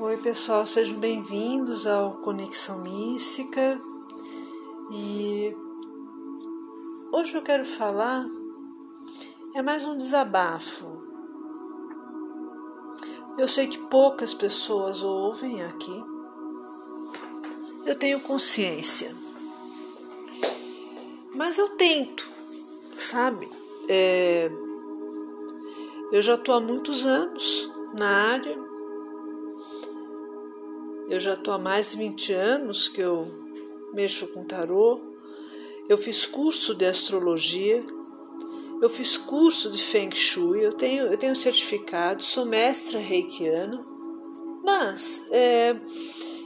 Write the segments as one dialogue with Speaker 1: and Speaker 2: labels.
Speaker 1: Oi, pessoal, sejam bem-vindos ao Conexão Mística. E hoje eu quero falar é mais um desabafo. Eu sei que poucas pessoas ouvem aqui. Eu tenho consciência. Mas eu tento, sabe? É, eu já estou há muitos anos na área eu já estou há mais de 20 anos que eu mexo com tarô. Eu fiz curso de astrologia. Eu fiz curso de Feng Shui. Eu tenho, eu tenho certificado, sou mestra reikiana. Mas, é,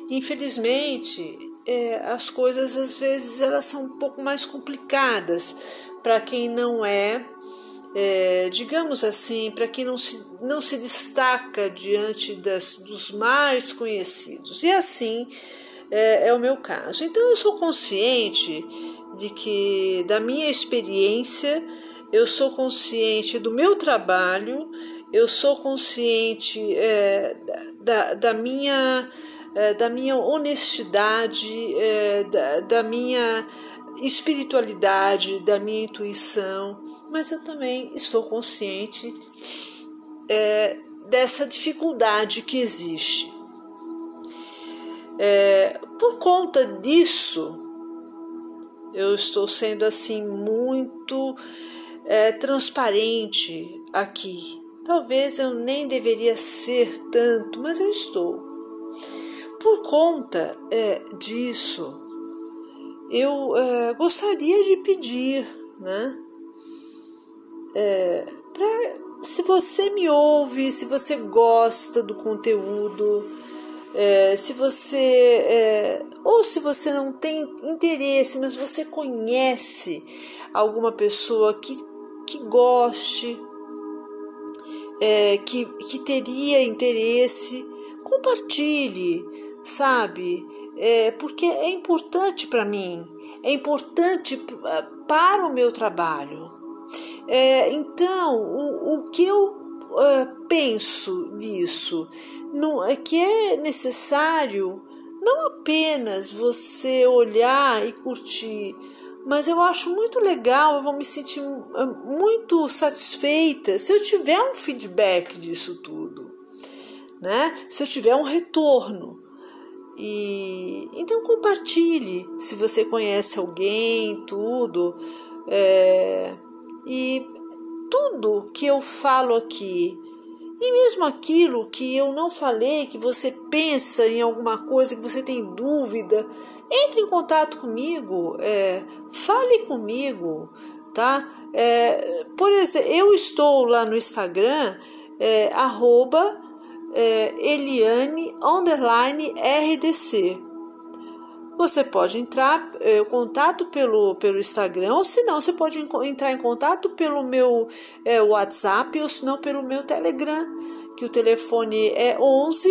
Speaker 1: infelizmente, é, as coisas às vezes elas são um pouco mais complicadas para quem não é é, digamos assim, para quem não se, não se destaca diante das, dos mais conhecidos. E assim é, é o meu caso. Então eu sou consciente de que, da minha experiência, eu sou consciente do meu trabalho, eu sou consciente é, da, da, minha, é, da minha honestidade, é, da, da minha espiritualidade, da minha intuição mas eu também estou consciente é, dessa dificuldade que existe. É, por conta disso, eu estou sendo assim muito é, transparente aqui. Talvez eu nem deveria ser tanto, mas eu estou. Por conta é, disso, eu é, gostaria de pedir, né? é, pra, se você me ouve, se você gosta do conteúdo, é, se você é, ou se você não tem interesse, mas você conhece alguma pessoa que, que goste, é, que, que teria interesse, compartilhe, sabe? É, porque é importante para mim, é importante para o meu trabalho. É, então, o, o que eu é, penso disso não, é que é necessário não apenas você olhar e curtir, mas eu acho muito legal, eu vou me sentir é, muito satisfeita se eu tiver um feedback disso tudo, né? Se eu tiver um retorno. E então compartilhe se você conhece alguém, tudo. É, e tudo que eu falo aqui, e mesmo aquilo que eu não falei, que você pensa em alguma coisa, que você tem dúvida, entre em contato comigo, é, fale comigo, tá? É, por exemplo, eu estou lá no Instagram, é, arroba é, Eliane RDC. Você pode entrar é, contato pelo, pelo Instagram, ou se não, você pode entrar em contato pelo meu é, WhatsApp, ou se não, pelo meu Telegram, que o telefone é 11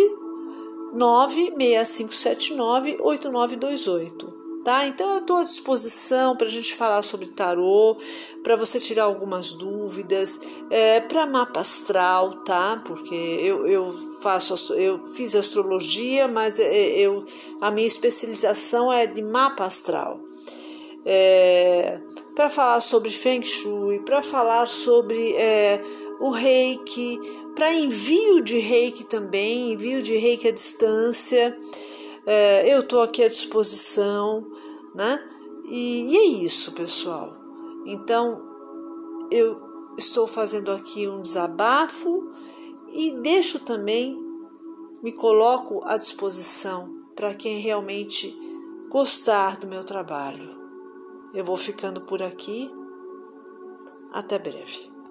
Speaker 1: 96579 8928 tá? Então eu estou à disposição para a gente falar sobre tarô, para você tirar algumas dúvidas, é, para mapa astral, tá? Porque eu, eu faço, eu fiz astrologia, mas é, é, eu a minha especialização é de mapa astral. É, para falar sobre Feng Shui, para falar sobre é, o Reiki, para envio de Reiki também, envio de Reiki à distância. É, eu estou aqui à disposição, né? E, e é isso, pessoal. Então, eu estou fazendo aqui um desabafo e deixo também, me coloco à disposição para quem realmente gostar do meu trabalho. Eu vou ficando por aqui. Até breve.